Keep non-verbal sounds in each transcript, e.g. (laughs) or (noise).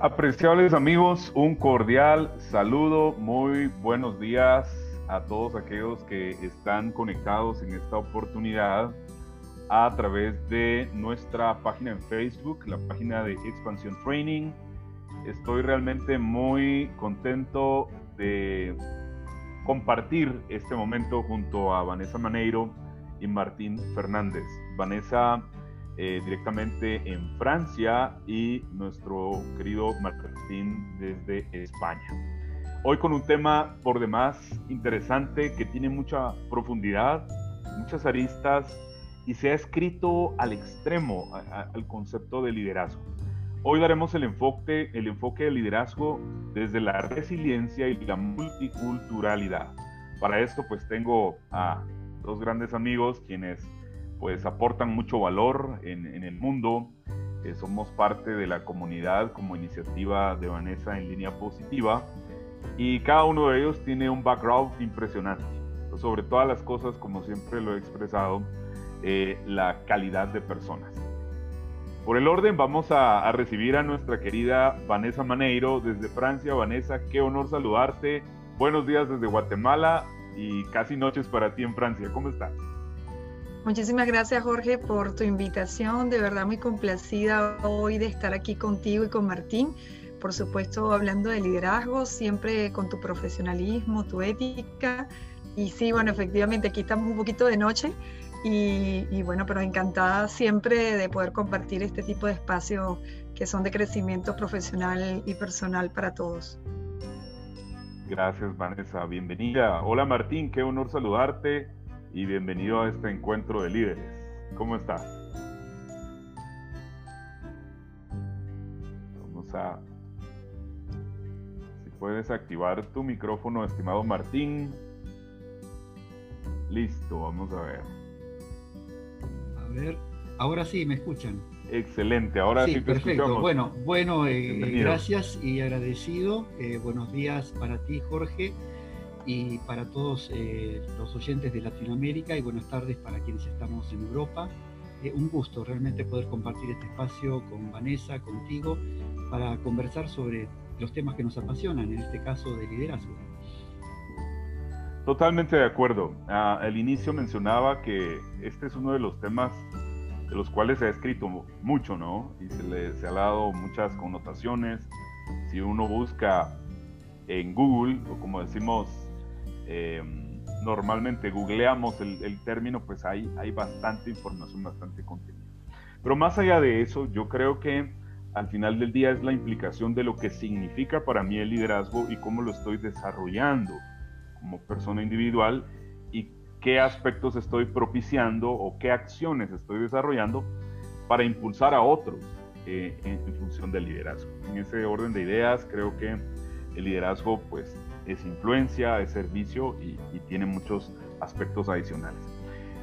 Apreciables amigos, un cordial saludo, muy buenos días a todos aquellos que están conectados en esta oportunidad a través de nuestra página en Facebook, la página de Expansión Training. Estoy realmente muy contento de compartir este momento junto a Vanessa Maneiro y Martín Fernández. Vanessa eh, directamente en Francia y nuestro querido Martín desde España. Hoy con un tema por demás interesante que tiene mucha profundidad, muchas aristas y se ha escrito al extremo al concepto de liderazgo. Hoy daremos el enfoque, el enfoque de liderazgo desde la resiliencia y la multiculturalidad. Para esto pues tengo a dos grandes amigos quienes pues aportan mucho valor en, el mundo. Eh, somos parte de la comunidad como iniciativa de Vanessa en línea positiva y cada uno de ellos tiene un background impresionante. Sobre todas las cosas, como siempre lo he expresado, eh, la calidad de personas. Por el orden vamos a, a, recibir a nuestra querida Vanessa Maneiro desde Francia. Vanessa, qué honor saludarte. Buenos días desde Guatemala y casi noches para ti en Francia. ¿Cómo estás? Muchísimas gracias Jorge por tu invitación, de verdad muy complacida hoy de estar aquí contigo y con Martín, por supuesto hablando de liderazgo, siempre con tu profesionalismo, tu ética, y sí, bueno, efectivamente aquí estamos un poquito de noche. Y, bueno, pero encantada siempre de poder compartir este tipo de espacios que son de crecimiento profesional y personal para todos. Gracias Vanessa, bienvenida. Hola Martín, qué honor saludarte y bienvenido a este encuentro de líderes. ¿Cómo estás? Vamos a... Si puedes activar tu micrófono, estimado Martín. Listo, vamos a ver. A ver, ahora sí, me escuchan. Excelente, ahora sí, te perfecto. Bueno, bueno, eh, gracias y agradecido. Eh, buenos días para ti, Jorge y para todos eh, los oyentes de Latinoamérica y buenas tardes para quienes estamos en Europa. Eh, un gusto realmente poder compartir este espacio con Vanessa, contigo, para conversar sobre los temas que nos apasionan, en este caso de liderazgo. Totalmente de acuerdo. Ah, al inicio mencionaba que este es uno de los temas de los cuales se ha escrito mucho, ¿no? Y se le se ha dado muchas connotaciones. Si uno busca en Google, o como decimos eh, normalmente googleamos el, término, pues hay, hay bastante información, bastante contenido. Pero más allá de eso, yo creo que al final del día es la implicación de lo que significa para mí el liderazgo y cómo lo estoy desarrollando como persona individual y qué aspectos estoy propiciando o qué acciones estoy desarrollando para impulsar a otros eh, en, en, función del liderazgo. En ese orden de ideas, creo que el liderazgo pues es influencia, es servicio y, tiene muchos aspectos adicionales.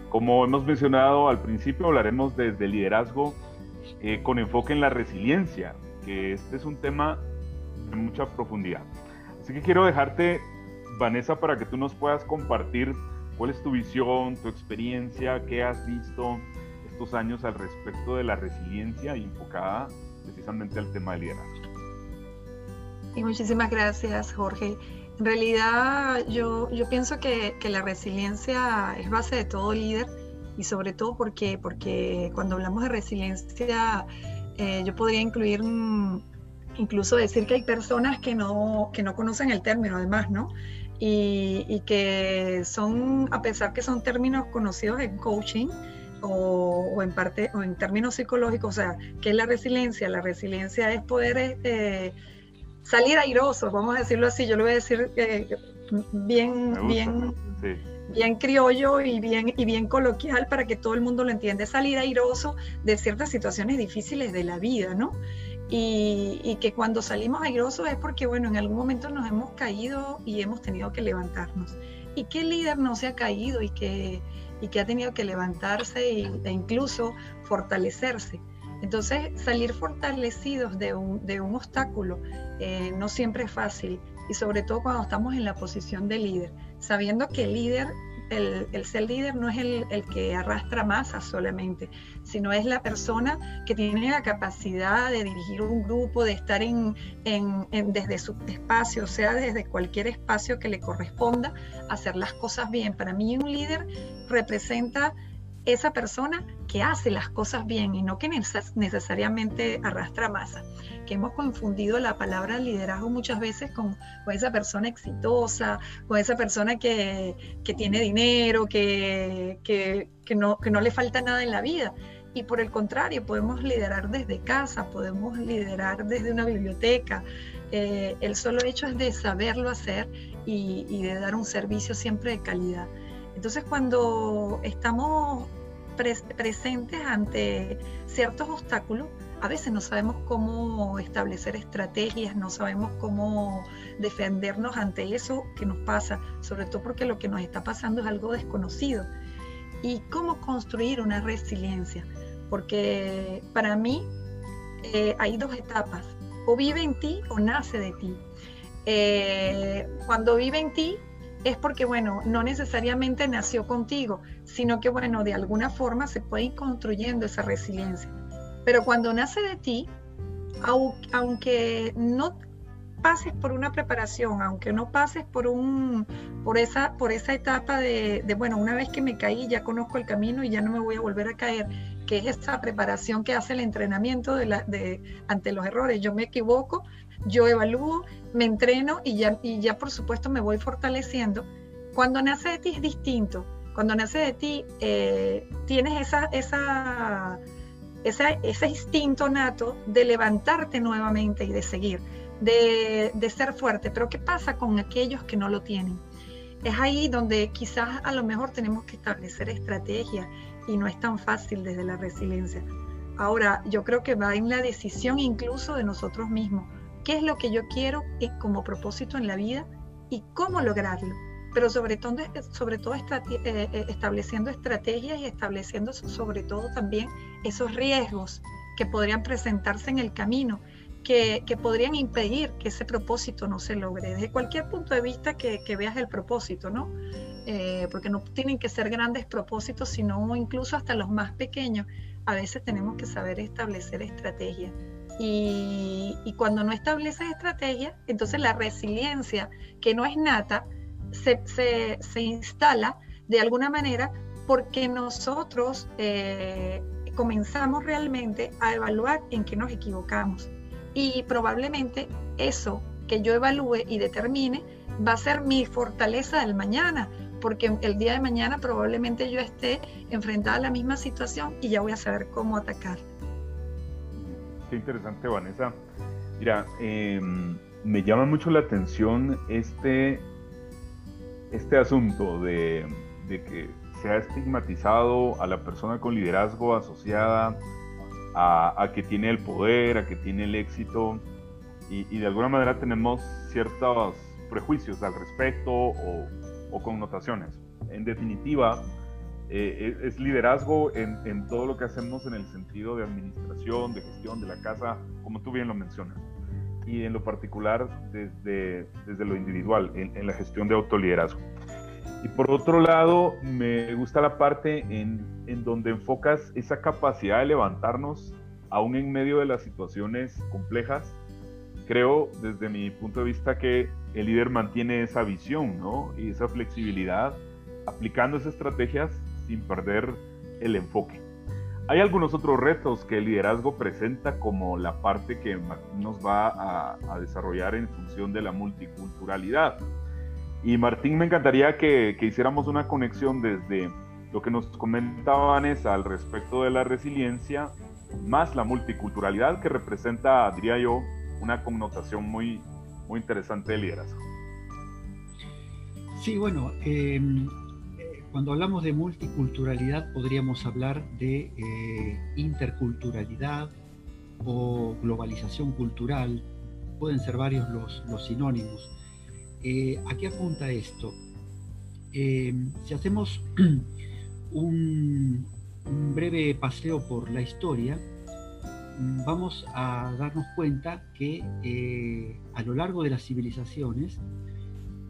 Como hemos mencionado al principio, hablaremos desde liderazgo eh, con enfoque en la resiliencia, que este es un tema de mucha profundidad. Así que quiero dejarte, Vanessa, para que tú nos puedas compartir cuál es tu visión, tu experiencia, qué has visto estos años al respecto de la resiliencia y enfocada precisamente al tema del liderazgo. Y muchísimas gracias, Jorge. En realidad yo, yo pienso que, que, la resiliencia es base de todo líder y sobre todo porque, porque cuando hablamos de resiliencia eh, yo podría incluir mm, incluso decir que hay personas que no, que no conocen el término además, ¿no? Y, y, que son, a pesar que son términos conocidos en coaching o, o, en parte o en términos psicológicos, o sea, ¿qué es la resiliencia? La resiliencia es poder... Este, salir airosos, vamos a decirlo así, yo lo voy a decir eh, bien, bien, bien criollo y bien, y bien coloquial para que todo el mundo lo entienda, salir airoso de ciertas situaciones difíciles de la vida, ¿no? Y, y, que cuando salimos airosos es porque, bueno, en algún momento nos hemos caído y hemos tenido que levantarnos. ¿Y qué líder no se ha caído y que, y que ha tenido que levantarse e incluso fortalecerse? Entonces, salir fortalecidos de un, de un obstáculo eh, no siempre es fácil y sobre todo cuando estamos en la posición de líder, sabiendo que el líder el, ser líder no es el, que arrastra masa solamente, sino es la persona que tiene la capacidad de dirigir un grupo, de estar en, desde su espacio, o sea, desde cualquier espacio que le corresponda, hacer las cosas bien. Para mí un líder representa esa persona que hace las cosas bien y no que necesariamente arrastra masa, que hemos confundido la palabra liderazgo muchas veces con, esa persona exitosa, con esa persona que, tiene dinero, que, que, no, que no le falta nada en la vida. Y por el contrario, podemos liderar desde casa, podemos liderar desde una biblioteca. Eh, el solo hecho es de saberlo hacer y de dar un servicio siempre de calidad. Entonces, cuando estamos presentes ante ciertos obstáculos, a veces no sabemos cómo establecer estrategias, no sabemos cómo defendernos ante eso que nos pasa, sobre todo porque lo que nos está pasando es algo desconocido. Y cómo construir una resiliencia, porque para mí eh, hay dos etapas, o vive en ti o nace de ti. Eh, cuando vive en ti es porque, bueno, no necesariamente nació contigo, sino que, bueno, de alguna forma se puede ir construyendo esa resiliencia. Pero cuando nace de ti, aunque no pases por una preparación, aunque no pases por, un, por, esa, por esa etapa de, bueno, una vez que me caí ya conozco el camino y ya no me voy a volver a caer, que es esa preparación que hace el entrenamiento de la, de, ante los errores. Yo me equivoco, yo evalúo, me entreno y ya, y ya por supuesto me voy fortaleciendo. Cuando nace de ti es distinto. Cuando nace de ti eh, tienes esa, esa, ese instinto nato de levantarte nuevamente y de seguir, de, de ser fuerte. Pero ¿qué pasa con aquellos que no lo tienen? Es ahí donde quizás a lo mejor tenemos que establecer estrategias y no es tan fácil desde la resiliencia. Ahora, yo creo que va en la decisión incluso de nosotros mismos qué es lo que yo quiero como propósito en la vida y cómo lograrlo. Pero sobre todo, sobre todo eh, eh, estableciendo estrategias y estableciendo sobre todo también esos riesgos que podrían presentarse en el camino, que, podrían impedir que ese propósito no se logre, desde cualquier punto de vista que, veas el propósito, ¿no? Eh, porque no tienen que ser grandes propósitos, sino incluso hasta los más pequeños. A veces tenemos que saber establecer estrategias y, cuando no estableces estrategia, entonces la resiliencia, que no es nata, se, se, instala de alguna manera porque nosotros eh, comenzamos realmente a evaluar en qué nos equivocamos. Y probablemente eso que yo evalúe y determine va a ser mi fortaleza del mañana, porque el día de mañana probablemente yo esté enfrentada a la misma situación y ya voy a saber cómo atacar. Qué interesante, Vanessa. Mira, em, me llama mucho la atención este, este asunto de, que se ha estigmatizado a la persona con liderazgo asociada a, que tiene el poder, a que tiene el éxito, y, de alguna manera tenemos ciertos prejuicios al respecto o connotaciones. En definitiva, eh, es, liderazgo en, todo lo que hacemos en el sentido de administración, de gestión de la casa, como tú bien lo mencionas, y en lo particular desde, desde lo individual, en, la gestión de autoliderazgo. Y por otro lado, me gusta la parte en, en donde enfocas esa capacidad de levantarnos aún en medio de las situaciones complejas. Creo desde mi punto de vista que el líder mantiene esa visión ¿no? y esa flexibilidad aplicando esas estrategias sin perder el enfoque. Hay algunos otros retos que el liderazgo presenta como la parte que Martín nos va a, desarrollar en función de la multiculturalidad. Y Martín, me encantaría que, hiciéramos una conexión desde lo que nos comentaba Vanessa al respecto de la resiliencia, más la multiculturalidad que representa, diría yo, una connotación muy, muy interesante de liderazgo. Sí, bueno, em, cuando hablamos de multiculturalidad podríamos hablar de eh, interculturalidad o globalización cultural, pueden ser varios los, sinónimos. Eh, ¿A qué apunta esto? Eh, si hacemos (clears throat) un, breve paseo por la historia, vamos a darnos cuenta que a lo largo de las civilizaciones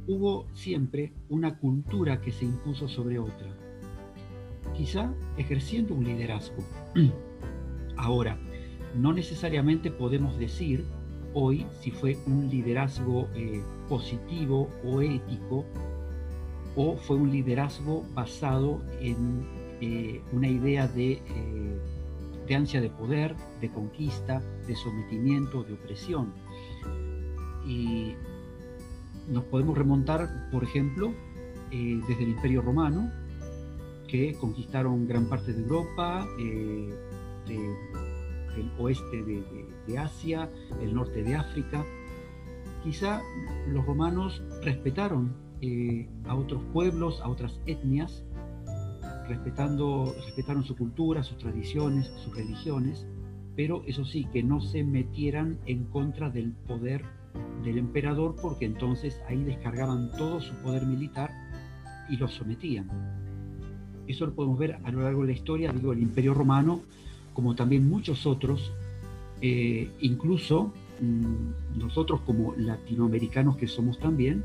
hubo siempre una cultura que se impuso sobre otra, quizá ejerciendo un liderazgo. (clears throat) Ahora, no necesariamente podemos decir hoy si fue un liderazgo eh, positivo o ético o fue un liderazgo basado en eh, una idea de, eh, de ansia de poder, de conquista, de sometimiento, de opresión. Y nos podemos remontar, por ejemplo, desde el Imperio Romano, que conquistaron gran parte de Europa, del oeste de, Asia, el norte de África. Quizá los romanos respetaron eh, a otros pueblos, a otras etnias, respetando, respetaron su cultura, sus tradiciones, sus religiones, pero eso sí, que no se metieran en contra del poder del emperador, porque entonces ahí descargaban todo su poder militar y los sometían. Eso lo podemos ver a lo largo de la historia, digo, el imperio romano como también muchos otros, eh, incluso mm, nosotros como latinoamericanos que somos también,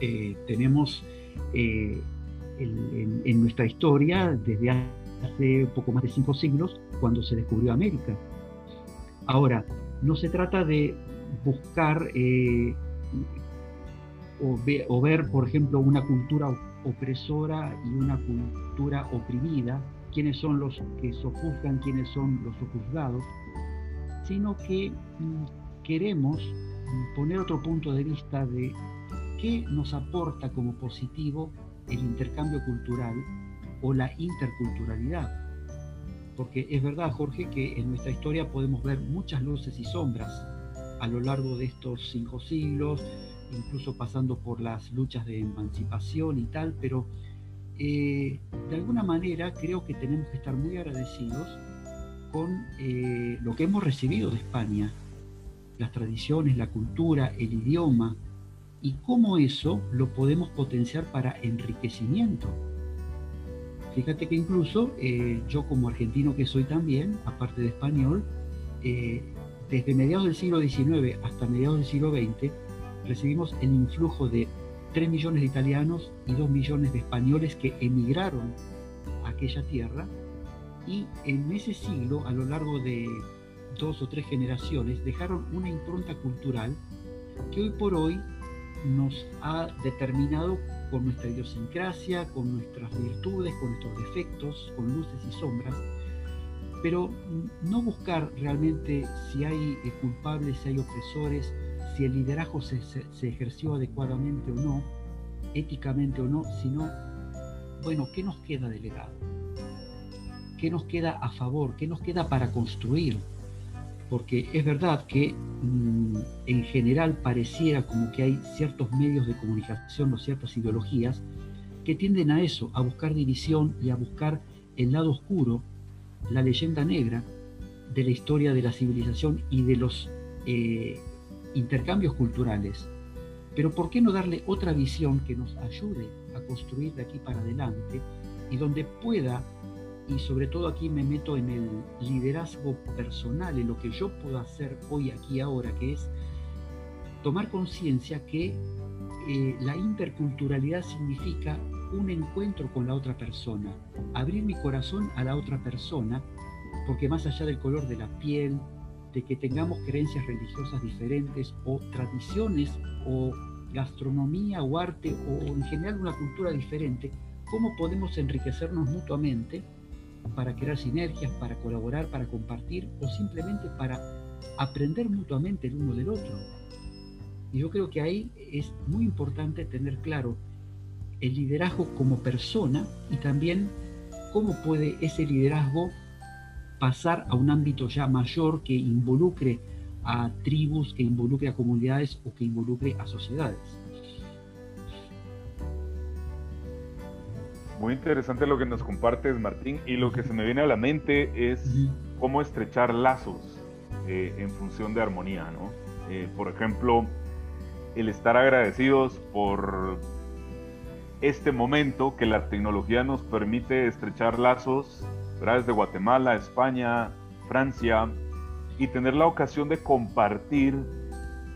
eh, tenemos eh, en, nuestra historia desde hace poco más de cinco siglos, cuando se descubrió América. Ahora, no se trata de buscar o ver, por ejemplo, una cultura opresora y una cultura oprimida, quiénes son los que sojuzgan, quiénes son los sojuzgados, sino que mm, queremos mm, poner otro punto de vista de qué nos aporta como positivo el intercambio cultural o la interculturalidad. Porque es verdad, Jorge, que en nuestra historia podemos ver muchas luces y sombras a lo largo de estos cinco siglos, incluso pasando por las luchas de emancipación y tal, pero eh, de alguna manera creo que tenemos que estar muy agradecidos con eh, lo que hemos recibido de España, las tradiciones, la cultura, el idioma, y cómo eso lo podemos potenciar para enriquecimiento. Fíjate que incluso eh, yo como argentino que soy también, aparte de español, desde mediados del siglo XIX hasta mediados del siglo XX, recibimos el influjo de 3 millones de italianos y 2 millones de españoles que emigraron a aquella tierra. Y en ese siglo, a lo largo de dos o tres generaciones, dejaron una impronta cultural que hoy por hoy nos ha determinado con nuestra idiosincrasia, con nuestras virtudes, con nuestros defectos, con luces y sombras, pero no buscar realmente si hay eh, culpables, si hay opresores, si el liderazgo se, ejerció adecuadamente o no, éticamente o no, sino, bueno, ¿qué nos queda de legado? ¿Qué nos queda a favor? ¿Qué nos queda para construir? Porque es verdad que mm, en general pareciera como que hay ciertos medios de comunicación o ciertas ideologías que tienden a eso, a buscar división y a buscar el lado oscuro, la leyenda negra de la historia de la civilización y de los eh, intercambios culturales, pero ¿por qué no darle otra visión que nos ayude a construir de aquí para adelante y donde pueda, y sobre todo aquí me meto en el liderazgo personal, en lo que yo puedo hacer hoy, aquí, ahora, que es tomar conciencia que eh, la interculturalidad significa un encuentro con la otra persona, abrir mi corazón a la otra persona, porque más allá del color de la piel, de que tengamos creencias religiosas diferentes o tradiciones o gastronomía o arte o en general una cultura diferente, cómo podemos enriquecernos mutuamente para crear sinergias, para colaborar, para compartir o simplemente para aprender mutuamente el uno del otro. Y yo creo que ahí es muy importante tener claro el liderazgo como persona y también cómo puede ese liderazgo pasar a un ámbito ya mayor que involucre a tribus, que involucre a comunidades o que involucre a sociedades. Muy interesante lo que nos compartes, Martín, y lo que se me viene a la mente es cómo estrechar lazos eh, en función de armonía, ¿no? Eh, por ejemplo, el estar agradecidos por este momento que la tecnología nos permite estrechar lazos desde Guatemala, España, Francia, y tener la ocasión de compartir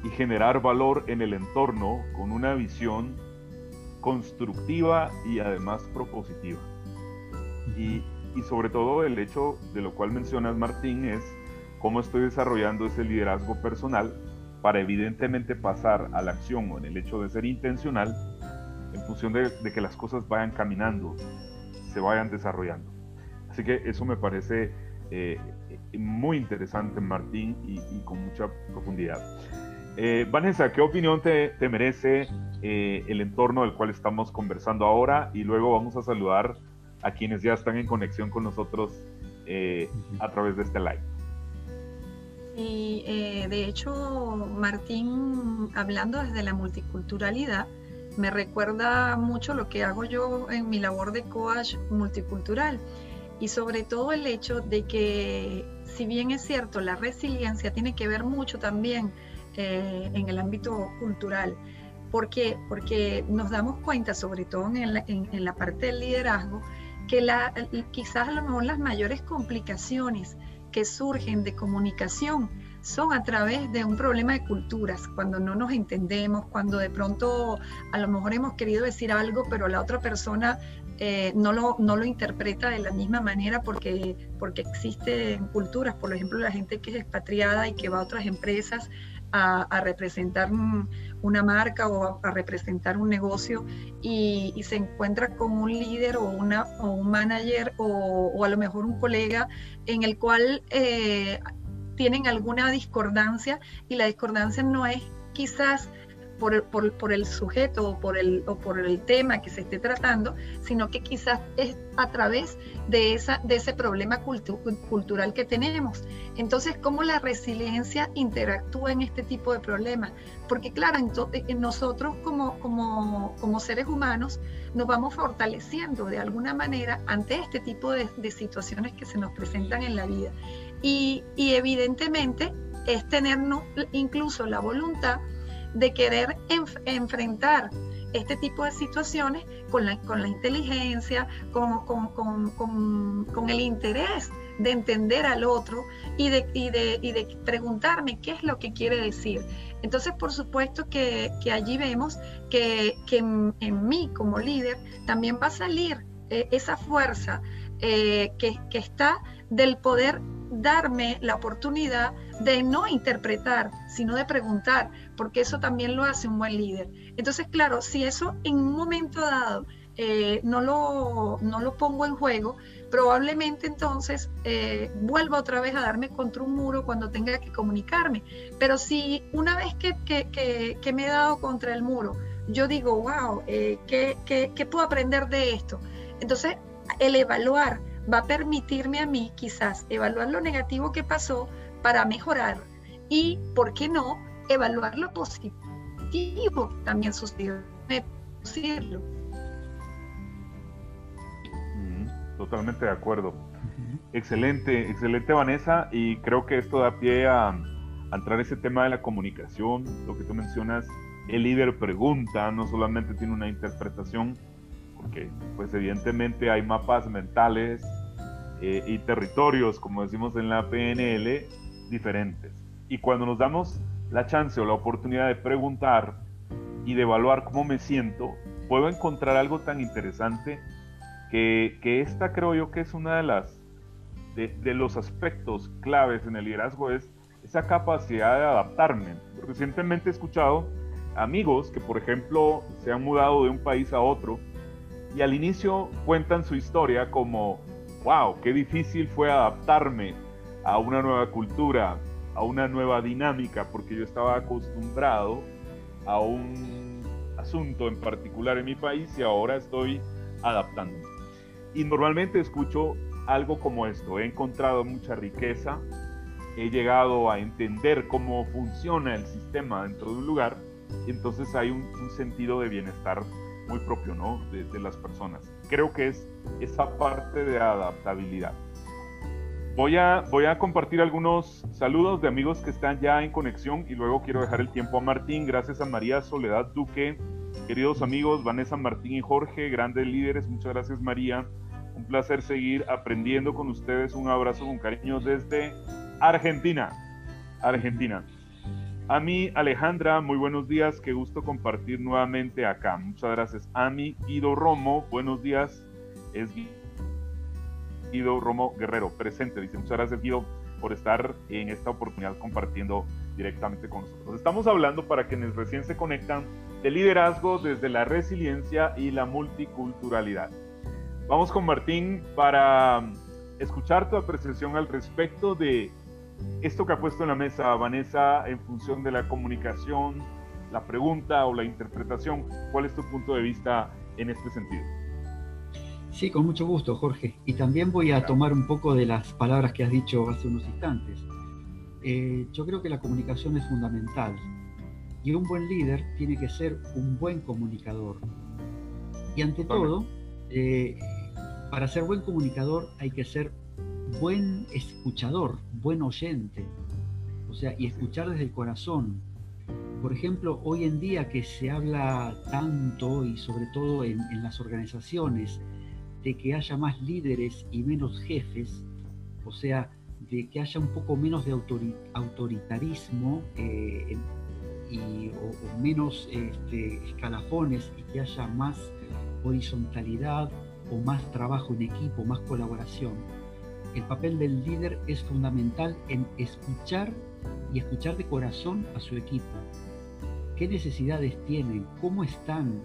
y generar valor en el entorno con una visión constructiva y además propositiva. Y, y sobre todo el hecho de lo cual mencionas, Martín, es cómo estoy desarrollando ese liderazgo personal para evidentemente pasar a la acción o en el hecho de ser intencional en función de, que las cosas vayan caminando, se vayan desarrollando. Así que eso me parece eh, muy interesante, Martín, y, con mucha profundidad. Eh, Vanessa, ¿qué opinión te, merece eh, el entorno del cual estamos conversando ahora? Y luego vamos a saludar a quienes ya están en conexión con nosotros a través de este live. Y de hecho, Martín, hablando desde la multiculturalidad, me recuerda mucho lo que hago yo en mi labor de coach multicultural y sobre todo el hecho de que si bien es cierto, la resiliencia tiene que ver mucho también eh, en el ámbito cultural. ¿Por qué? Porque nos damos cuenta, sobre todo en la, en, la parte del liderazgo, que la, quizás a lo mejor las mayores complicaciones que surgen de comunicación son a través de un problema de culturas, cuando no nos entendemos, cuando de pronto a lo mejor hemos querido decir algo, pero la otra persona eh, no, lo, no lo interpreta de la misma manera porque, porque existen culturas, por ejemplo, la gente que es expatriada y que va a otras empresas a, representar una marca o a, representar un negocio y, se encuentra con un líder o, una, o un manager o, a lo mejor un colega en el cual eh, tienen alguna discordancia y la discordancia no es quizás por el, por, el sujeto o por el, o por el tema que se esté tratando, sino que quizás es a través de, esa, de ese problema cultural que tenemos. Entonces, ¿cómo la resiliencia interactúa en este tipo de problemas? Porque claro, en nosotros como, como, como, seres humanos nos vamos fortaleciendo de alguna manera ante este tipo de, de situaciones que se nos presentan en la vida. Y, evidentemente es tenernos incluso la voluntad de querer enfrentar este tipo de situaciones con la, con la inteligencia, con, con, el interés de entender al otro y de, y, de, y de, preguntarme qué es lo que quiere decir. Entonces, por supuesto que, allí vemos que, en, mí como líder también va a salir eh, esa fuerza eh, que, que está del poder darme la oportunidad de no interpretar, sino de preguntar, porque eso también lo hace un buen líder. Entonces, claro, si eso en un momento dado eh, no, lo, no lo pongo en juego, probablemente entonces eh, vuelva otra vez a darme contra un muro cuando tenga que comunicarme. Pero si una vez que, que, me he dado contra el muro, yo digo, wow, eh, ¿qué, qué puedo aprender de esto? Entonces, el evaluar va a permitirme a mí quizás evaluar lo negativo que pasó para mejorar y, ¿por qué no?, evaluar lo positivo también sucedió. Totalmente de acuerdo. Excelente, excelente Vanessa y creo que esto da pie a, a entrar ese tema de la comunicación, lo que tú mencionas, el líder pregunta, no solamente tiene una interpretación, porque pues evidentemente hay mapas mentales eh, y territorios, como decimos en la PNL, diferentes. Y cuando nos damos la chance o la oportunidad de preguntar y de evaluar cómo me siento, puedo encontrar algo tan interesante que, que esta creo yo que es una de las de, los aspectos claves en el liderazgo es esa capacidad de adaptarme. Recientemente he escuchado amigos que, por ejemplo, se han mudado de un país a otro y al inicio cuentan su historia como, wow, qué difícil fue adaptarme a una nueva cultura, a una nueva dinámica, porque yo estaba acostumbrado a un asunto en particular en mi país y ahora estoy adaptándome. Y normalmente escucho algo como esto, he encontrado mucha riqueza, he llegado a entender cómo funciona el sistema dentro de un lugar, entonces hay un, un sentido de bienestar muy propio ¿no? de, las personas. Creo que es esa parte de adaptabilidad. Voy a, voy a compartir algunos saludos de amigos que están ya en conexión y luego quiero dejar el tiempo a Martín. Gracias a María Soledad Duque, queridos amigos Vanessa, Martín y Jorge, grandes líderes. Muchas gracias María. Un placer seguir aprendiendo con ustedes. Un abrazo con cariño desde Argentina. Argentina. Ami Alejandra, muy buenos días, qué gusto compartir nuevamente acá. Muchas gracias. Ami Guido Romo, buenos días. Es Guido Romo Guerrero, presente. Dice, muchas gracias Guido por estar en esta oportunidad compartiendo directamente con nosotros. Estamos hablando para quienes recién se conectan de liderazgo desde la resiliencia y la multiculturalidad. Vamos con Martín para escuchar tu apreciación al respecto de esto que ha puesto en la mesa Vanessa en función de la comunicación, la pregunta o la interpretación. ¿Cuál es tu punto de vista en este sentido? Sí, con mucho gusto, Jorge. Y también voy a tomar un poco de las palabras que has dicho hace unos instantes. Eh, yo creo que la comunicación es fundamental y un buen líder tiene que ser un buen comunicador. Y ante todo, eh, para ser buen comunicador hay que ser buen escuchador, buen oyente, o sea, y escuchar desde el corazón. Por ejemplo, hoy en día que se habla tanto y sobre todo en, las organizaciones de que haya más líderes y menos jefes, o sea, de que haya un poco menos de autoritarismo eh, y, o, menos este, escalafones y que haya más horizontalidad o más trabajo en equipo, más colaboración el papel del líder es fundamental en escuchar y escuchar de corazón a su equipo. ¿Qué necesidades tienen? ¿Cómo están?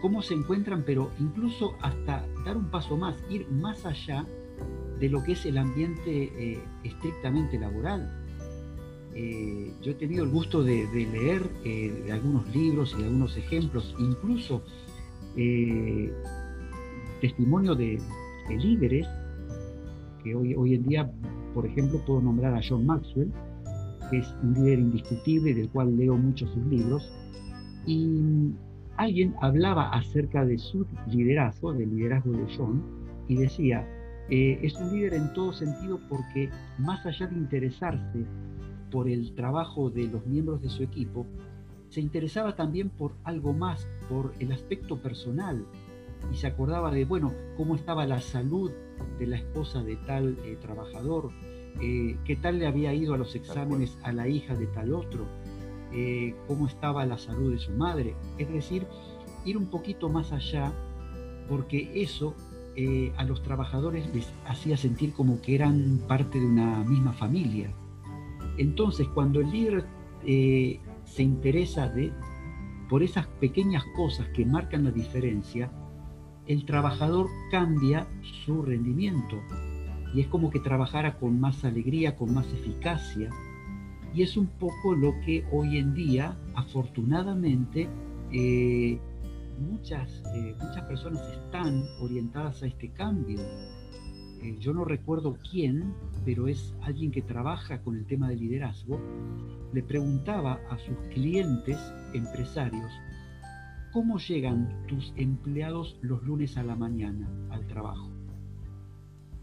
¿Cómo se encuentran? Pero incluso hasta dar un paso más, ir más allá de lo que es el ambiente eh, estrictamente laboral. Eh, yo he tenido el gusto de, leer eh, algunos libros y algunos ejemplos, incluso testimonio de líderes que hoy, hoy en día, por ejemplo, puedo nombrar a John Maxwell, que es un líder indiscutible del cual leo muchos sus libros, y alguien hablaba acerca de su liderazgo, del liderazgo de John, y decía, eh, es un líder en todo sentido porque más allá de interesarse por el trabajo de los miembros de su equipo, se interesaba también por algo más, por el aspecto personal, y se acordaba de, bueno, cómo estaba la salud de la esposa de tal eh, trabajador, eh, qué tal le había ido a los exámenes a la hija de tal otro, eh, cómo estaba la salud de su madre. Es decir, ir un poquito más allá, porque eso a los trabajadores les hacía sentir como que eran parte de una misma familia. Entonces, cuando el líder se interesa de, por esas pequeñas cosas que marcan la diferencia, el trabajador cambia su rendimiento y es como que trabajara con más alegría, con más eficacia. Y es un poco lo que hoy en día, afortunadamente, eh, muchas, eh, muchas personas están orientadas a este cambio. Eh, yo no recuerdo quién, pero es alguien que trabaja con el tema de liderazgo, le preguntaba a sus clientes empresarios ¿Cómo llegan tus empleados los lunes a la mañana al trabajo?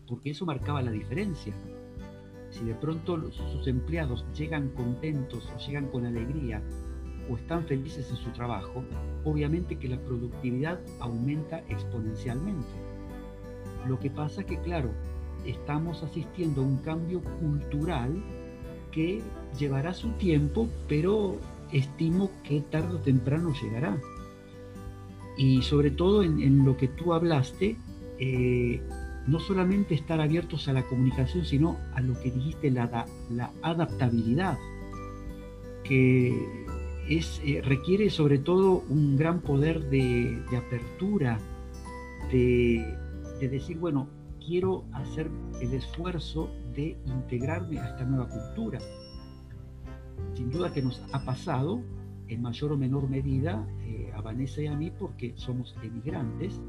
Porque eso marcaba la diferencia. Si de pronto sus empleados llegan contentos o llegan con alegría o están felices en su trabajo, obviamente que la productividad aumenta exponencialmente. Lo que pasa que, claro, estamos asistiendo a un cambio cultural que llevará su tiempo, pero estimo que tarde o temprano llegará. Y sobre todo en, lo que tú hablaste, eh, no solamente estar abiertos a la comunicación, sino a lo que dijiste, la, la adaptabilidad, que es, eh, requiere sobre todo un gran poder de, apertura, de, de, decir, bueno, quiero hacer el esfuerzo de integrarme a esta nueva cultura. Sin duda que nos ha pasado en mayor o menor medida eh, a Vanessa y a mí porque somos emigrantes.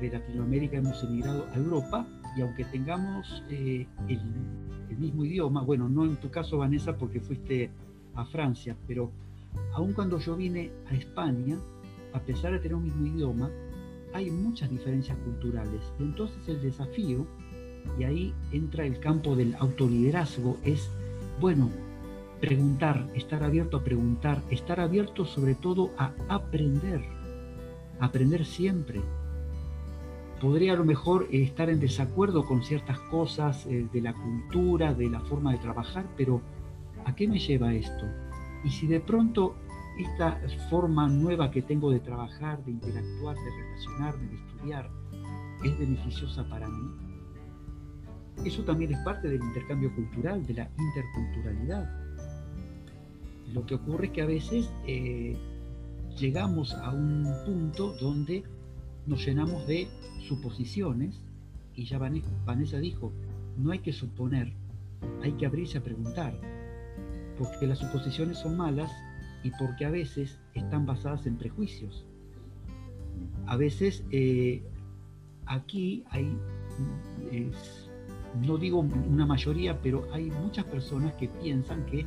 De Latinoamérica hemos emigrado a Europa y aunque tengamos eh, el, mismo idioma, bueno, no en tu caso Vanessa porque fuiste a Francia, pero aun cuando yo vine a España, a pesar de tener un mismo idioma, hay muchas diferencias culturales. Entonces el desafío, y ahí entra el campo del autoliderazgo, es, bueno, preguntar, estar abierto a preguntar, estar abierto sobre todo a aprender, aprender siempre. Podría a lo mejor estar en desacuerdo con ciertas cosas eh, de la cultura, de la forma de trabajar, pero ¿a qué me lleva esto? Y si de pronto esta forma nueva que tengo de trabajar, de interactuar, de relacionarme, de estudiar, es beneficiosa para mí, eso también es parte del intercambio cultural, de la interculturalidad. Lo que ocurre es que a veces eh, llegamos a un punto donde nos llenamos de suposiciones y ya Vanessa dijo, no hay que suponer, hay que abrirse a preguntar, porque las suposiciones son malas y porque a veces están basadas en prejuicios. A veces eh, aquí hay, no digo una mayoría, pero hay muchas personas que piensan que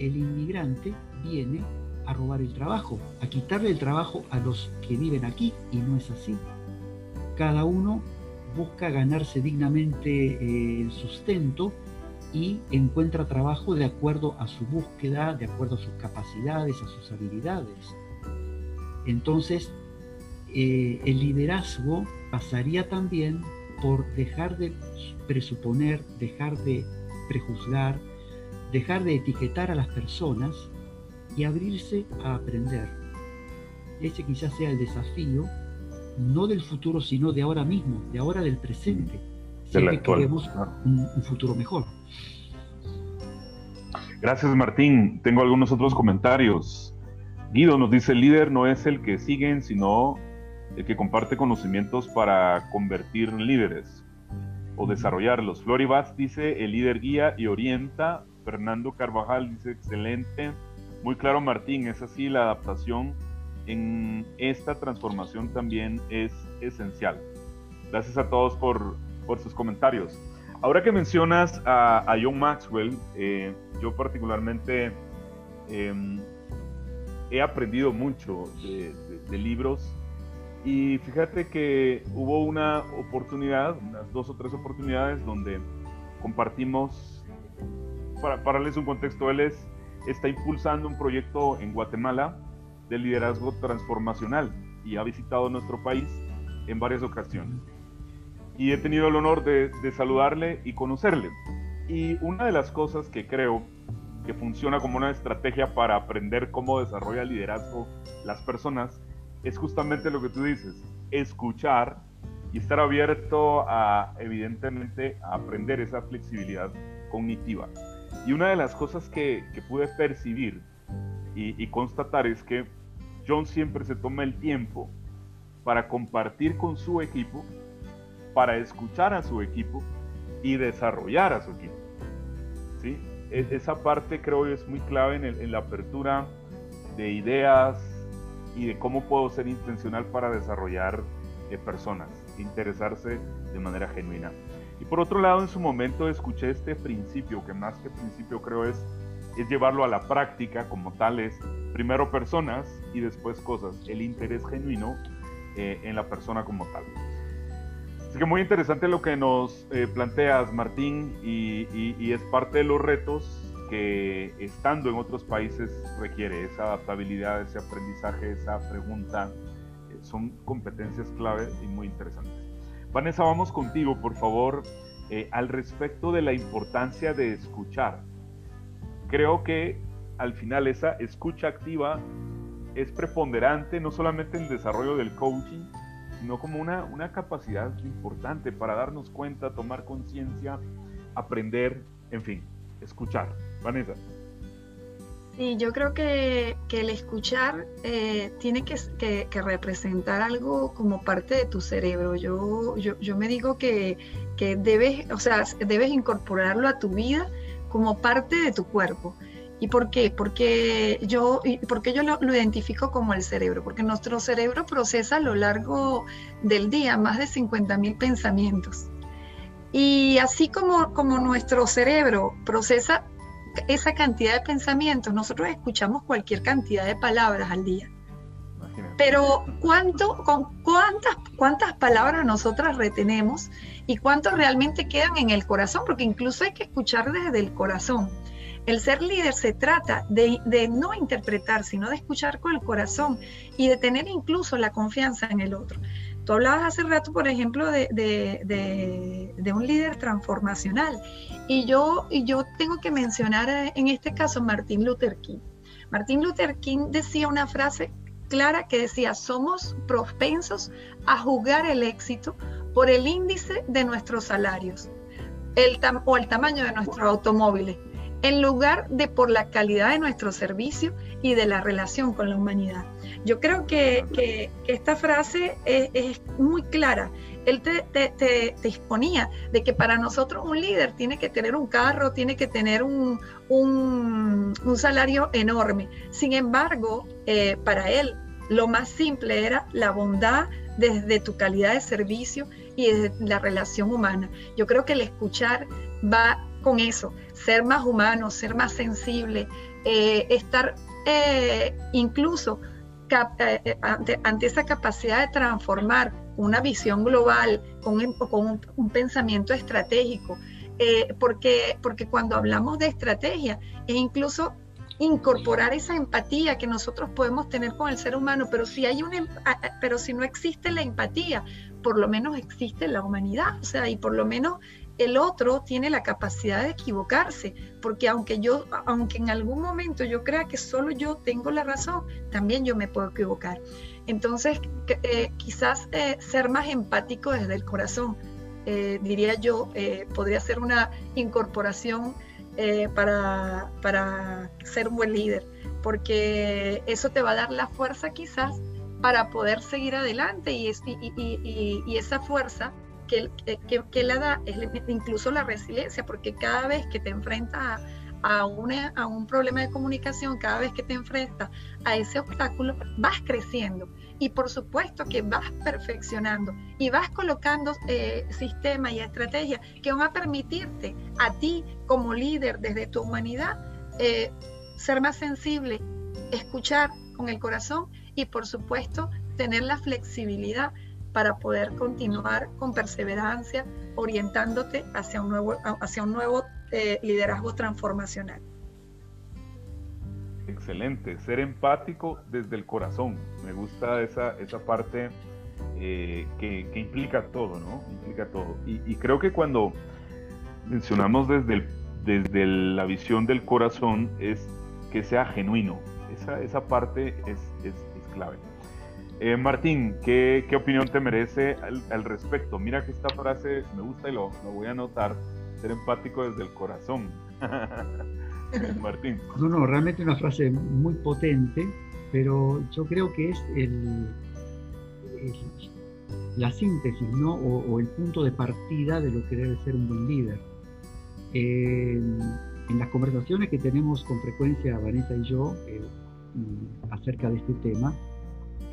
el inmigrante viene a robar el trabajo, a quitarle el trabajo a los que viven aquí y no es así. Cada uno busca ganarse dignamente eh, el sustento y encuentra trabajo de acuerdo a su búsqueda, de acuerdo a sus capacidades, a sus habilidades. Entonces, eh, el liderazgo pasaría también por dejar de presuponer, dejar de prejuzgar, dejar de etiquetar a las personas y abrirse a aprender. Ese quizás sea el desafío, no del futuro, sino de ahora mismo, de ahora del presente, si queremos un, un futuro mejor. Gracias Martín. Tengo algunos otros comentarios. Guido nos dice, el líder no es el que siguen, sino el que comparte conocimientos para convertir en líderes o desarrollarlos. Floribas dice, el líder guía y orienta. Fernando Carvajal dice, excelente. Muy claro Martín, es así, la adaptación en esta transformación también es esencial. Gracias a todos por, por sus comentarios. Ahora que mencionas a, John Maxwell, eh, yo particularmente em, he aprendido mucho de, libros y fíjate que hubo una oportunidad, unas dos o tres oportunidades donde compartimos, para, para darles un contexto, él es, está impulsando un proyecto en Guatemala de liderazgo transformacional y ha visitado nuestro país en varias ocasiones y he tenido el honor de, saludarle y conocerle. Y una de las cosas que creo que funciona como una estrategia para aprender cómo desarrolla liderazgo las personas es justamente lo que tú dices, escuchar y estar abierto a, evidentemente, aprender esa flexibilidad cognitiva. Y una de las cosas que, pude percibir y, constatar es que John siempre se toma el tiempo para compartir con su equipo para escuchar a su equipo y desarrollar a su equipo. ¿sí? E, esa parte creo yo es muy clave en, la apertura de ideas y de cómo puedo ser intencional para desarrollar eh, personas, interesarse de manera genuina. Y por otro lado, en su momento escuché este principio, que más que principio creo es, es llevarlo a la práctica como tal, es primero personas y después cosas, el interés genuino eh, en la persona como tal. Así que muy interesante lo que nos eh, planteas, Martín, y, es parte de los retos que estando en otros países requiere esa adaptabilidad, ese aprendizaje, esa pregunta. Eh, son competencias clave y muy interesantes. Vanessa, vamos contigo, por favor, eh, al respecto de la importancia de escuchar. Creo que al final esa escucha activa es preponderante no solamente en el desarrollo del coaching, sino como una, una capacidad importante para darnos cuenta, tomar conciencia, aprender, en fin, escuchar. Vanessa. Sí, yo creo que, el escuchar eh, tiene que, que, representar algo como parte de tu cerebro. Yo, yo, yo me digo que, que, debes, o sea, debes incorporarlo a tu vida como parte de tu cuerpo. ¿Y por qué? Porque yo, porque yo lo, identifico como el cerebro, porque nuestro cerebro procesa a lo largo del día más de 50.000 pensamientos. Y así como, como nuestro cerebro procesa esa cantidad de pensamientos, nosotros escuchamos cualquier cantidad de palabras al día. Pero ¿cuánto, con cuántas, ¿cuántas palabras nosotras retenemos y cuánto realmente quedan en el corazón? Porque incluso hay que escuchar desde el corazón. El ser líder se trata de, no interpretar, sino de escuchar con el corazón y de tener incluso la confianza en el otro. Tú hablabas hace rato, por ejemplo, de, un líder transformacional y yo, y yo tengo que mencionar eh, en este caso Martín Luther King. Martín Luther King decía una frase clara que decía, somos propensos a juzgar el éxito por el índice de nuestros salarios el o el tamaño de nuestros automóviles, en lugar de por la calidad de nuestro servicio y de la relación con la humanidad. Yo creo que, esta frase es, muy clara. Él te, te, exponía de que para nosotros un líder tiene que tener un carro, tiene que tener un, un, salario enorme. Sin embargo, eh, para él lo más simple era la bondad desde tu calidad de servicio y desde la relación humana. Yo creo que el escuchar va con eso, ser más humano, ser más sensible, eh, estar eh, incluso eh, ante, esa capacidad de transformar una visión global, con, un, pensamiento estratégico, porque, porque cuando hablamos de estrategia es incluso incorporar esa empatía que nosotros podemos tener con el ser humano, pero si hay una, pero si no existe la empatía, por lo menos existe la humanidad, o sea, y por lo menos el otro tiene la capacidad de equivocarse, porque aunque yo, aunque en algún momento yo crea que solo yo tengo la razón, también yo me puedo equivocar. Entonces, eh, quizás eh, ser más empático desde el corazón, eh, diría yo, podría ser una incorporación para, para ser un buen líder, porque eso te va a dar la fuerza quizás para poder seguir adelante y, esa fuerza que, la da es incluso la resiliencia, porque cada vez que te enfrentas a, una, a un problema de comunicación, cada vez que te enfrentas a ese obstáculo, vas creciendo. Y por supuesto que vas perfeccionando y vas colocando eh, sistemas y estrategias que van a permitirte a ti como líder desde tu humanidad eh, ser más sensible, escuchar con el corazón y por supuesto tener la flexibilidad para poder continuar con perseverancia orientándote hacia un nuevo, hacia un nuevo eh, liderazgo transformacional. Excelente, ser empático desde el corazón. Me gusta esa, esa parte eh, que, implica todo, ¿no? Implica todo. Y, creo que cuando mencionamos desde, el, desde la visión del corazón es que sea genuino. Esa, esa parte es, es, es clave. Eh, Martín, ¿qué, opinión te merece al, respecto? Mira que esta frase me gusta y lo, voy a anotar, ser empático desde el corazón. (laughs) Martín. No, no, realmente una frase muy potente, pero yo creo que es el, la síntesis, ¿no? O, el punto de partida de lo que debe ser un buen líder. en las conversaciones que tenemos con frecuencia Vanessa y yo eh, acerca de este tema,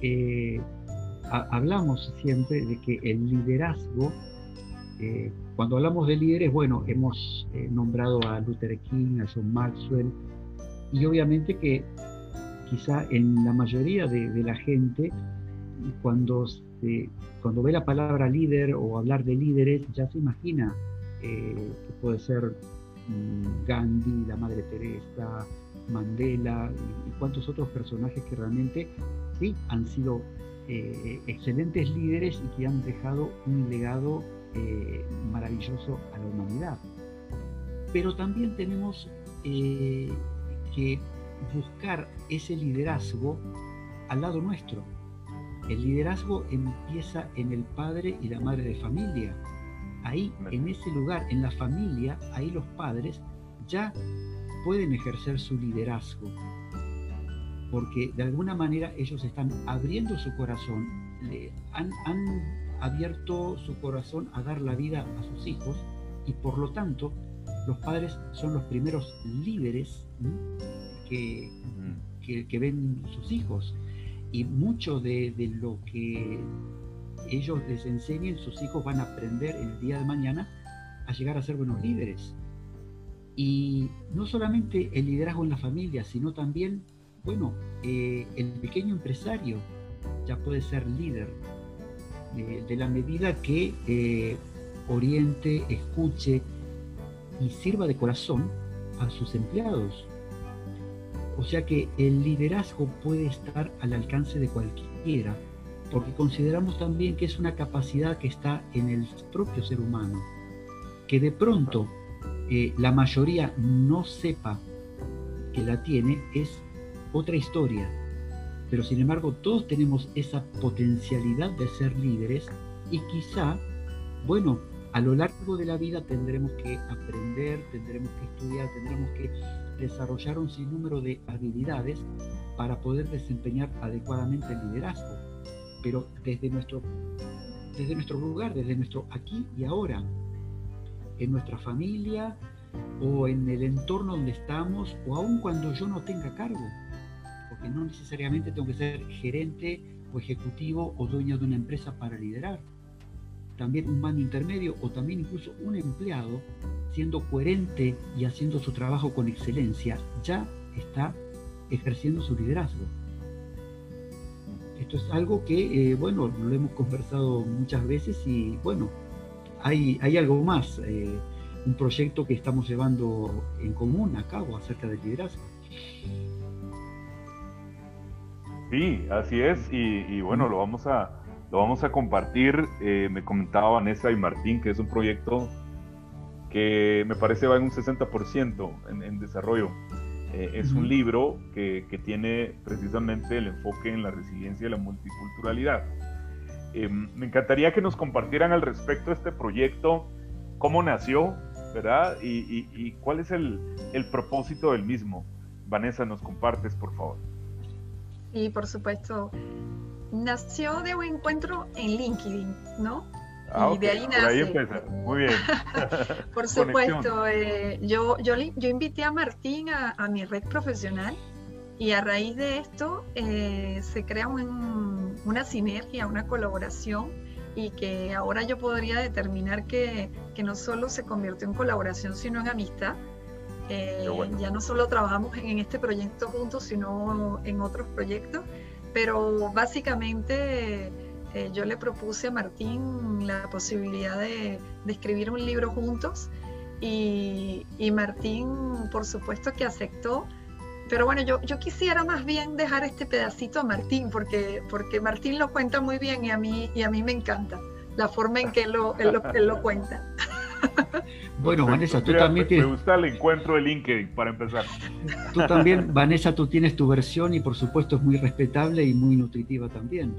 eh, hablamos siempre de que el liderazgo, eh, cuando hablamos de líderes, bueno, hemos eh, nombrado a Luther King, a John Maxwell, y obviamente que quizá en la mayoría de, la gente, cuando, cuando ve la palabra líder o hablar de líderes, ya se imagina que puede ser mm, Gandhi, la Madre Teresa, Mandela y cuantos otros personajes que realmente sí han sido eh, excelentes líderes y que han dejado un legado eh, maravilloso a la humanidad. Pero también tenemos eh, que buscar ese liderazgo al lado nuestro. El liderazgo empieza en el padre y la madre de familia. Ahí, en ese lugar, en la familia, ahí los padres ya pueden ejercer su liderazgo, porque de alguna manera ellos están abriendo su corazón, le han, abierto su corazón a dar la vida a sus hijos y por lo tanto los padres son los primeros líderes que, que, ven sus hijos. Y mucho de, de, lo que ellos les enseñen, sus hijos van a aprender el día de mañana a llegar a ser buenos líderes. Y no solamente el liderazgo en la familia, sino también, bueno, eh, el pequeño empresario ya puede ser líder de, la medida que eh, oriente, escuche y sirva de corazón a sus empleados. O sea que el liderazgo puede estar al alcance de cualquiera porque consideramos también que es una capacidad que está en el propio ser humano, que de pronto eh, la mayoría no sepa que la tiene, es otra historia. Pero sin embargo, todos tenemos esa potencialidad de ser líderes y quizá, bueno, a lo largo de la vida tendremos que aprender, tendremos que estudiar, tendremos que desarrollar un sinnúmero de habilidades para poder desempeñar adecuadamente el liderazgo. Pero desde nuestro, desde nuestro lugar, desde nuestro aquí y ahora, en nuestra familia o en el entorno donde estamos, o aun cuando yo no tenga cargo, porque no necesariamente tengo que ser gerente o ejecutivo o dueño de una empresa para liderar también un mando intermedio o también incluso un empleado, siendo coherente y haciendo su trabajo con excelencia, ya está ejerciendo su liderazgo. Esto es algo que, eh, bueno, lo hemos conversado muchas veces y, bueno, hay, hay algo más, eh, un proyecto que estamos llevando en común a cabo acerca del liderazgo. Sí, así es, y bueno, lo vamos a, lo vamos a compartir. Eh, me comentaba Vanessa y Martín que es un proyecto que me parece va en un 60% en, desarrollo. Eh, es un libro que, que, tiene precisamente el enfoque en la resiliencia y la multiculturalidad. Eh, me encantaría que nos compartieran al respecto de este proyecto, cómo nació, ¿verdad? Y, y cuál es el, el propósito del mismo. Vanessa, nos compartes, por favor. Sí, por supuesto nació de un encuentro en LinkedIn, ¿no? Ah, y de ahí nace. Por ahí empieza. Muy bien. (laughs) por supuesto, eh, yo, yo, yo invité a Martín a, mi red profesional y a raíz de esto eh, se crea una sinergia, una colaboración y que ahora yo podría determinar que, que no solo se convirtió en colaboración, sino en amistad. Eh, ya no solo trabajamos en este proyecto juntos, sino en otros proyectos pero básicamente eh, yo le propuse a Martín la posibilidad de, escribir un libro juntos y, Martín por supuesto que aceptó. Pero bueno, yo, yo quisiera más bien dejar este pedacito a Martín porque, porque Martín lo cuenta muy bien y a mí, y a mí me encanta la forma en que lo, él lo cuenta. (laughs) (laughs) Bueno, Vanessa, tú también tienes... Me gusta el encuentro de LinkedIn, para empezar. Tú también, (laughs) Vanessa, tú tienes tu versión y por supuesto es muy respetable y muy nutritiva también.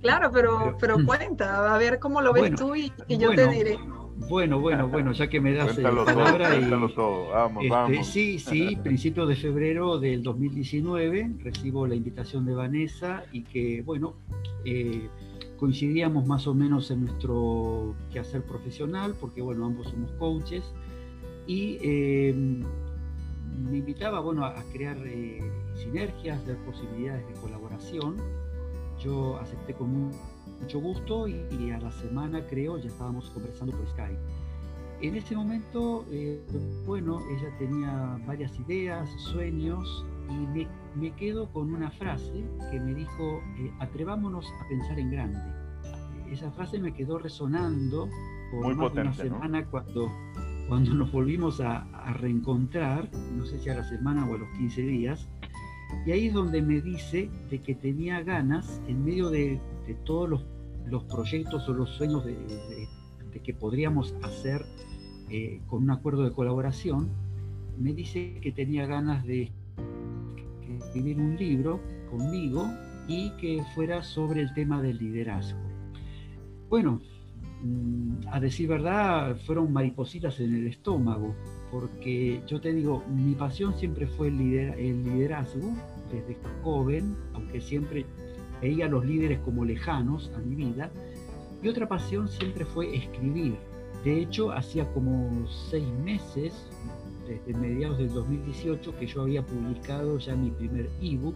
Claro, pero, pero, cuenta, a ver cómo lo ves tú y, yo te diré. Bueno, bueno, bueno, ya que me das la eh, palabra y, todo. Vamos, este, vamos. Sí, sí, principio de febrero del 2019 recibo la invitación de Vanessa y que, bueno, eh, coincidíamos más o menos en nuestro quehacer profesional, porque bueno, ambos somos coaches, y em, me invitaba bueno, a, crear eh, sinergias, ver posibilidades de colaboración. Yo acepté con mucho gusto y, a la semana creo ya estábamos conversando por Skype. En ese momento, eh, bueno, ella tenía varias ideas, sueños y me, quedo con una frase que me dijo, eh, atrevámonos a pensar en grande. Esa frase me quedó resonando por más de una semana cuando, cuando nos volvimos a, reencontrar, no sé si a la semana o a los 15 días, y ahí es donde me dice de que tenía ganas, en medio de, todos los, los, proyectos o los sueños de, que podríamos hacer eh, con un acuerdo de colaboración, me dice que tenía ganas de escribir un libro conmigo y que fuera sobre el tema del liderazgo. Bueno, mm, a decir verdad, fueron maripositas en el estómago, porque yo te digo, mi pasión siempre fue el, liderazgo, desde joven, aunque siempre veía a los líderes como lejanos a mi vida, y otra pasión siempre fue escribir. De hecho, hacía como seis meses desde mediados del 2018 que yo había publicado ya mi primer ebook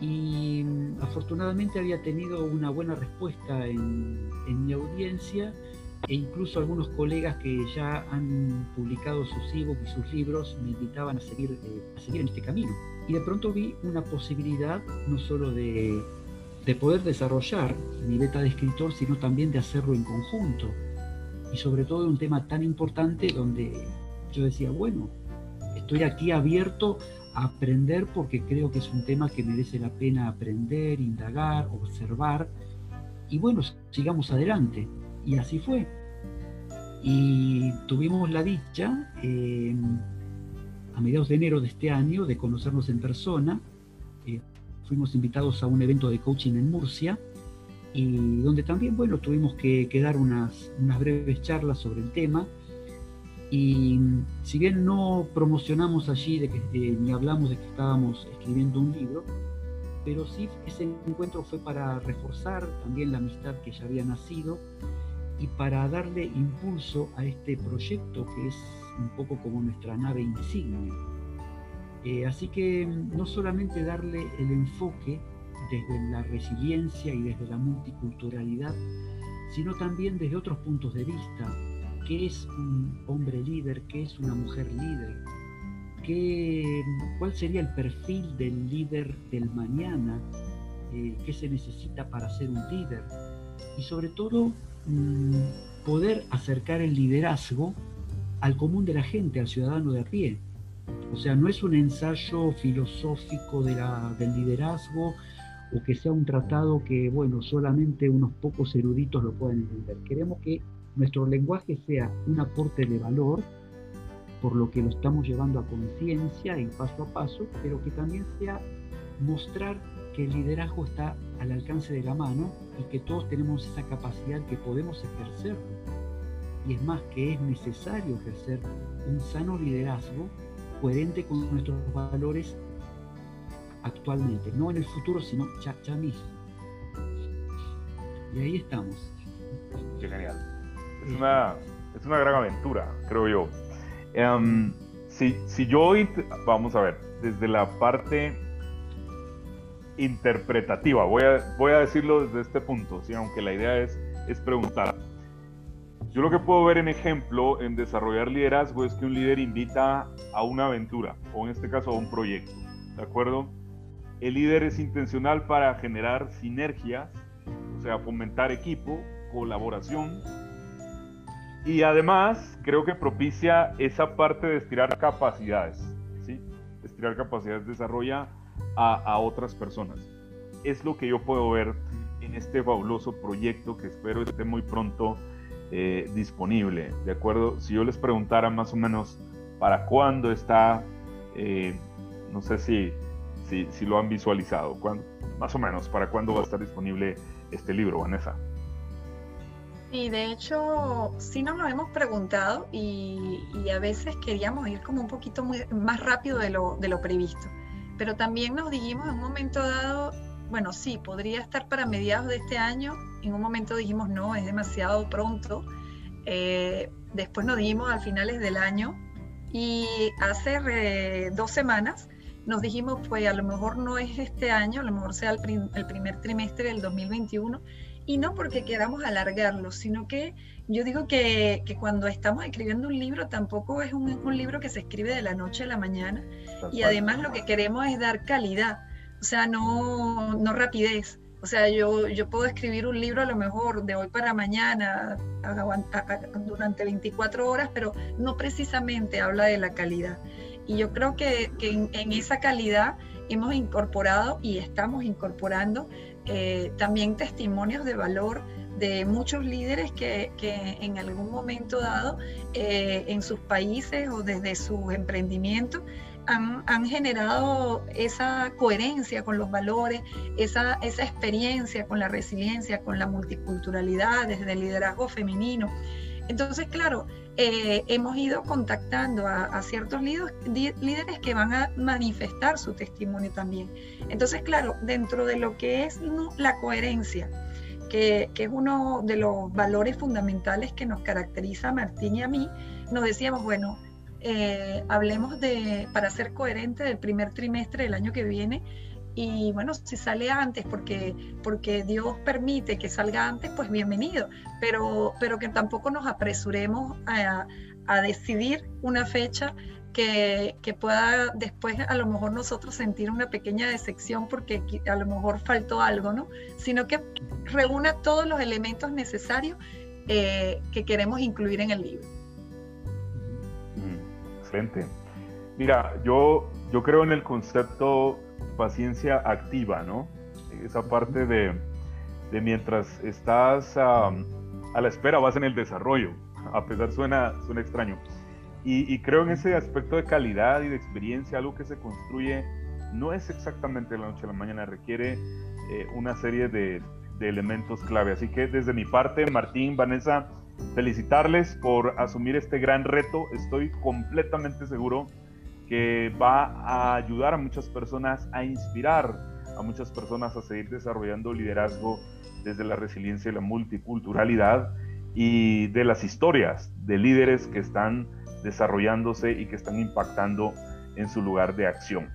y mm, afortunadamente había tenido una buena respuesta en, mi audiencia e incluso algunos colegas que ya han publicado sus ebooks y sus libros me invitaban a seguir, eh, a seguir en este camino. Y de pronto vi una posibilidad no solo de, de poder desarrollar mi beta de escritor, sino también de hacerlo en conjunto. Y sobre todo un tema tan importante donde yo decía, bueno, estoy aquí abierto aprender porque creo que es un tema que merece la pena aprender, indagar, observar y bueno, sigamos adelante. Y así fue. Y tuvimos la dicha a mediados de enero de este año de conocernos en persona. Eh, fuimos invitados a un evento de coaching en Murcia y donde también, bueno, tuvimos que, dar unas, unas breves charlas sobre el tema y si bien no promocionamos allí eh, ni hablamos de que estábamos escribiendo un libro, pero sí ese encuentro fue para reforzar también la amistad que ya había nacido y para darle impulso a este proyecto que es un poco como nuestra nave insignia. Eh, así que no solamente darle el enfoque desde la resiliencia y desde la multiculturalidad, sino también desde otros puntos de vista, qué es un hombre líder, qué es una mujer líder, qué, cuál sería el perfil del líder del mañana, eh, qué se necesita para ser un líder y sobre todo mm, poder acercar el liderazgo al común de la gente, al ciudadano de a pie. O sea, no es un ensayo filosófico del liderazgo o que sea un tratado que, bueno, solamente unos pocos eruditos lo pueden entender. Queremos que nuestro lenguaje sea un aporte de valor, por lo que lo estamos llevando a conciencia y paso a paso, pero que también sea mostrar que el liderazgo está al alcance de la mano y que todos tenemos esa capacidad que podemos ejercerlo. Y es más que es necesario ejercer un sano liderazgo coherente con nuestros valores actualmente, no en el futuro, sino ya, mismo. Y ahí estamos. Qué genial es una, es una gran aventura, creo yo. Em, si, si yo vamos a ver, desde la parte interpretativa, voy a, voy a decirlo desde este punto, ¿sí? aunque la idea es, es preguntar. Yo lo que puedo ver en ejemplo en desarrollar liderazgo es que un líder invita a una aventura, o en este caso a un proyecto, ¿de acuerdo? El líder es intencional para generar sinergias, o sea, fomentar equipo, colaboración, y además, creo que propicia esa parte de estirar capacidades, ¿sí? Estirar capacidades desarrolla a, otras personas. Es lo que yo puedo ver en este fabuloso proyecto que espero esté muy pronto eh, disponible, ¿de acuerdo? Si yo les preguntara más o menos para cuándo está, eh, no sé si, si, si, lo han visualizado, más o menos, para cuándo va a estar disponible este libro, Vanessa. Y de hecho, sí nos lo hemos preguntado y, a veces queríamos ir como un poquito más rápido de lo, previsto. Pero también nos dijimos en un momento dado, bueno, sí, podría estar para mediados de este año. En un momento dijimos, no, es demasiado pronto. Eh, después nos dijimos a finales del año. Y hace dos semanas nos dijimos, pues a lo mejor no es este año, a lo mejor sea el, el primer trimestre del 2021 y no porque queramos alargarlo, sino que yo digo que, cuando estamos escribiendo un libro tampoco es un, libro que se escribe de la noche a la mañana y además lo que queremos es dar calidad, o sea, no, no rapidez. O sea, yo, yo puedo escribir un libro a lo mejor de hoy para mañana, durante 24 horas, pero no precisamente habla de la calidad. Y yo creo que, en esa calidad hemos incorporado y estamos incorporando eh, también testimonios de valor de muchos líderes que, en algún momento dado eh, en sus países o desde sus emprendimientos han, generado esa coherencia con los valores, esa, esa experiencia con la resiliencia, con la multiculturalidad, desde el liderazgo femenino. Entonces, claro, eh, hemos ido contactando a, ciertos líderes que van a manifestar su testimonio también. Entonces, claro, dentro de lo que es la coherencia, que, es uno de los valores fundamentales que nos caracteriza a Martín y a mí, nos decíamos, bueno, eh, hablemos de, para ser coherente del primer trimestre del año que viene, y bueno, si sale antes porque, porque Dios permite que salga antes, pues bienvenido, pero, pero que tampoco nos apresuremos a, decidir una fecha que, pueda después a lo mejor nosotros sentir una pequeña decepción porque a lo mejor faltó algo, ¿no? Sino que reúna todos los elementos necesarios eh, que queremos incluir en el libro. Mm, excelente. Mira, yo yo creo en el concepto paciencia activa, ¿no? Esa parte de, de mientras estás a la espera vas en el desarrollo, a pesar suena, suena extraño. Y, y, creo en ese aspecto de calidad y de experiencia, algo que se construye no es exactamente de la noche a la mañana, requiere eh, una serie de, de elementos clave. Así que desde mi parte, Martín, Vanessa, felicitarles por asumir este gran reto. Estoy completamente seguro que va a ayudar a muchas personas a inspirar a muchas personas a seguir desarrollando liderazgo desde la resiliencia y la multiculturalidad y de las historias de líderes que están desarrollándose y que están impactando en su lugar de acción.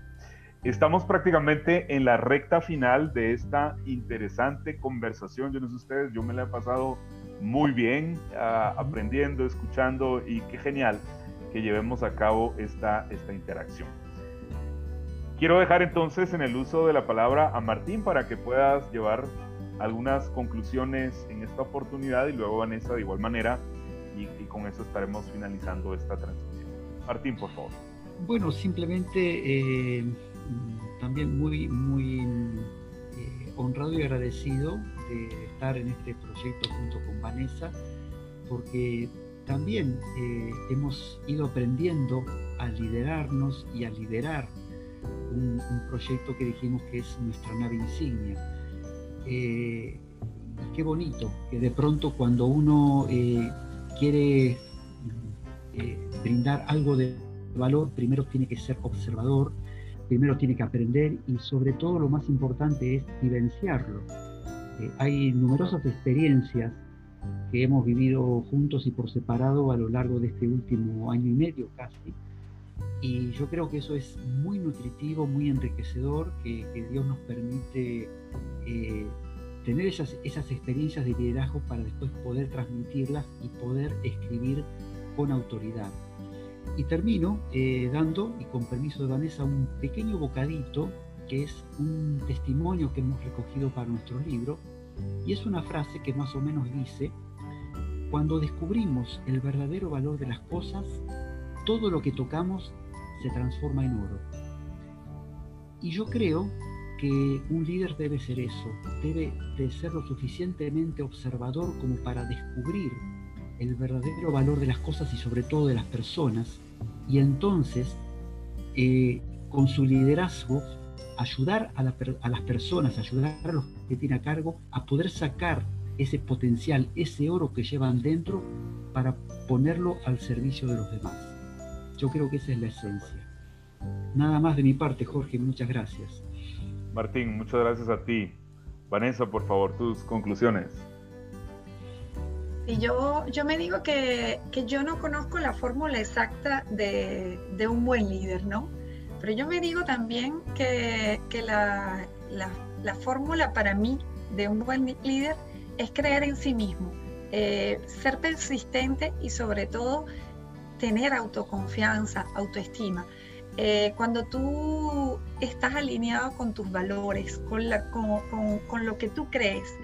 Estamos prácticamente en la recta final de esta interesante conversación. Yo no sé ustedes, yo me la he pasado muy bien uh, aprendiendo, escuchando y qué genial que llevemos a cabo esta, esta interacción. Quiero dejar entonces en el uso de la palabra a Martín para que puedas llevar algunas conclusiones en esta oportunidad y luego Vanessa de igual manera y, con eso estaremos finalizando esta transmisión. Martín, por favor. Bueno, simplemente eh, también muy, muy eh, honrado y agradecido de estar en este proyecto junto con Vanessa, porque también eh, hemos ido aprendiendo a liderarnos y a liderar un, proyecto que dijimos que es nuestra nave insignia. Eh, qué bonito que de pronto cuando uno eh, quiere brindar algo de valor, primero tiene que ser observador, primero tiene que aprender y sobre todo lo más importante es vivenciarlo. hay numerosas experiencias que hemos vivido juntos y por separado a lo largo de este último año y medio casi. Y yo creo que eso es muy nutritivo, muy enriquecedor, que, Dios nos permite eh, tener esas, esas experiencias de liderazgo para después poder transmitirlas y poder escribir con autoridad. Y termino eh, dando, y con permiso de Vanessa, un pequeño bocadito que es un testimonio que hemos recogido para nuestro libro, y es una frase que más o menos dice, cuando descubrimos el verdadero valor de las cosas, todo lo que tocamos se transforma en oro. Y yo creo que un líder debe ser eso, debe de ser lo suficientemente observador como para descubrir el verdadero valor de las cosas y sobre todo de las personas, y entonces eh, con su liderazgo ayudar a, las personas, ayudar a los que tiene a cargo a poder sacar ese potencial, ese oro que llevan dentro para ponerlo al servicio de los demás. Yo creo que esa es la esencia. Nada más de mi parte, Jorge, muchas gracias. Martín, muchas gracias a ti. Vanessa, por favor, tus conclusiones. Y yo, yo me digo que, que yo no conozco la fórmula exacta de, de un buen líder, ¿no? Pero yo me digo también que, la, fórmula para mí de un buen líder es creer en sí mismo, eh, ser persistente y sobre todo tener autoconfianza, autoestima. Eh, cuando tú estás alineado con tus valores, con, con, lo que tú crees,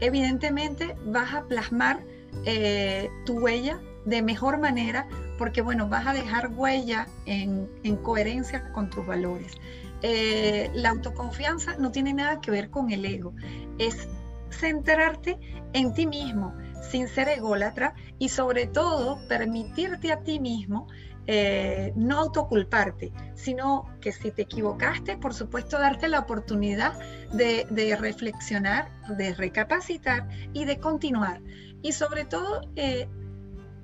evidentemente vas a plasmar eh, tu huella de mejor manera porque bueno, vas a dejar huella en, coherencia con tus valores. Eh, la autoconfianza no tiene nada que ver con el ego, es centrarte en ti mismo sin ser ególatra y sobre todo permitirte a ti mismo eh, no autoculparte, sino que si te equivocaste, por supuesto, darte la oportunidad de, reflexionar, de recapacitar y de continuar. Y sobre todo, eh,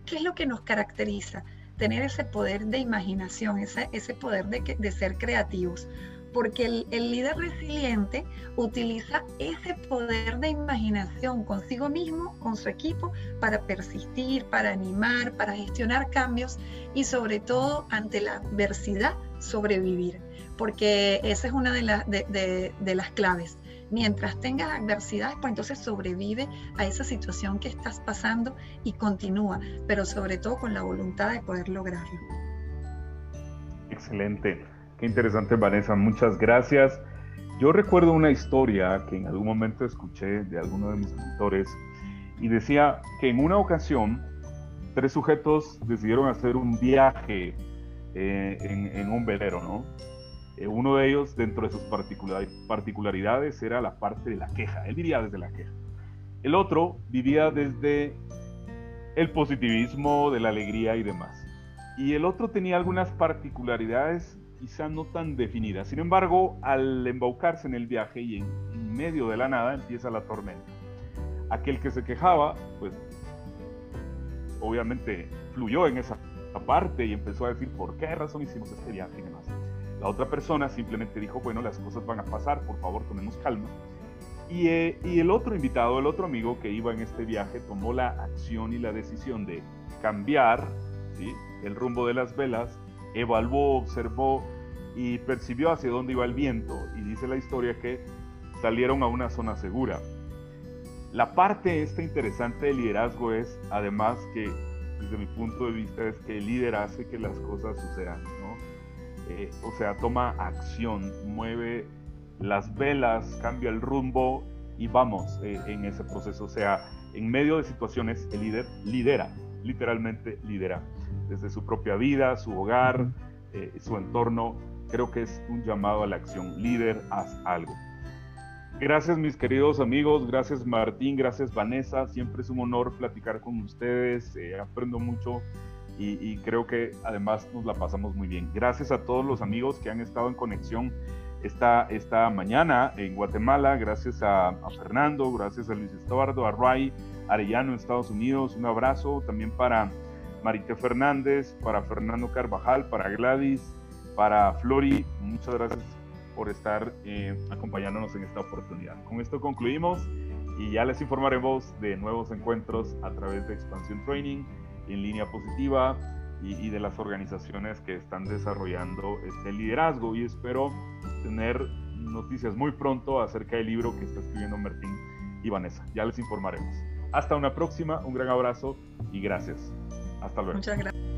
¿Qué es lo que nos caracteriza? Tener ese poder de imaginación, ese, ese poder de, de ser creativos porque el, el, líder resiliente utiliza ese poder de imaginación consigo mismo, con su equipo, para persistir, para animar, para gestionar cambios y sobre todo ante la adversidad sobrevivir, porque esa es una de, de, de, de las claves mientras tengas adversidades, pues entonces sobrevive a esa situación que estás pasando y continúa, pero sobre todo con la voluntad de poder lograrlo. Excelente, qué interesante Vanessa, muchas gracias. Yo recuerdo una historia que en algún momento escuché de alguno de mis mentores y decía que en una ocasión tres sujetos decidieron hacer un viaje eh, en, en, un velero, ¿no? Eh, uno de ellos, dentro de sus particularidades, era la parte de la queja. Él vivía desde la queja. El otro vivía desde el positivismo, de la alegría y demás. Y el otro tenía algunas particularidades quizá no tan definidas. Sin embargo, al embaucarse en el viaje y en medio de la nada empieza la tormenta. Aquel que se quejaba, pues obviamente fluyó en esa parte y empezó a decir por qué razón hicimos este viaje. La otra persona simplemente dijo, bueno, las cosas van a pasar, por favor, tomemos calma. Y, eh, y, el otro invitado, el otro amigo que iba en este viaje, tomó la acción y la decisión de cambiar el rumbo de las velas, evaluó, observó y percibió hacia dónde iba el viento. Y dice la historia que salieron a una zona segura. La parte esta interesante del liderazgo es, además, que desde mi punto de vista, es que el líder hace que las cosas sucedan, ¿no? Eh, o sea, toma acción, mueve las velas, cambia el rumbo y vamos eh, en ese proceso. O sea, en medio de situaciones, el líder lidera, literalmente lidera, desde su propia vida, su hogar, eh, su entorno. Creo que es un llamado a la acción. Líder, haz algo. Gracias mis queridos amigos, gracias Martín, gracias Vanessa, siempre es un honor platicar con ustedes, eh, aprendo mucho y, creo que además nos la pasamos muy bien. Gracias a todos los amigos que han estado en conexión esta, esta mañana en Guatemala, gracias a, Fernando, gracias a Luis Estuardo, a Ray Arellano en Estados Unidos, un abrazo también para Marité Fernández, para Fernando Carvajal, para Gladys, para Flori, muchas gracias por estar eh, acompañándonos en esta oportunidad. Con esto concluimos y ya les informaremos de nuevos encuentros a través de Expansión Training en línea positiva y, de las organizaciones que están desarrollando este liderazgo y espero tener noticias muy pronto acerca del libro que está escribiendo Martín y Vanessa. Ya les informaremos. Hasta una próxima, un gran abrazo y gracias. Hasta luego. Muchas gracias.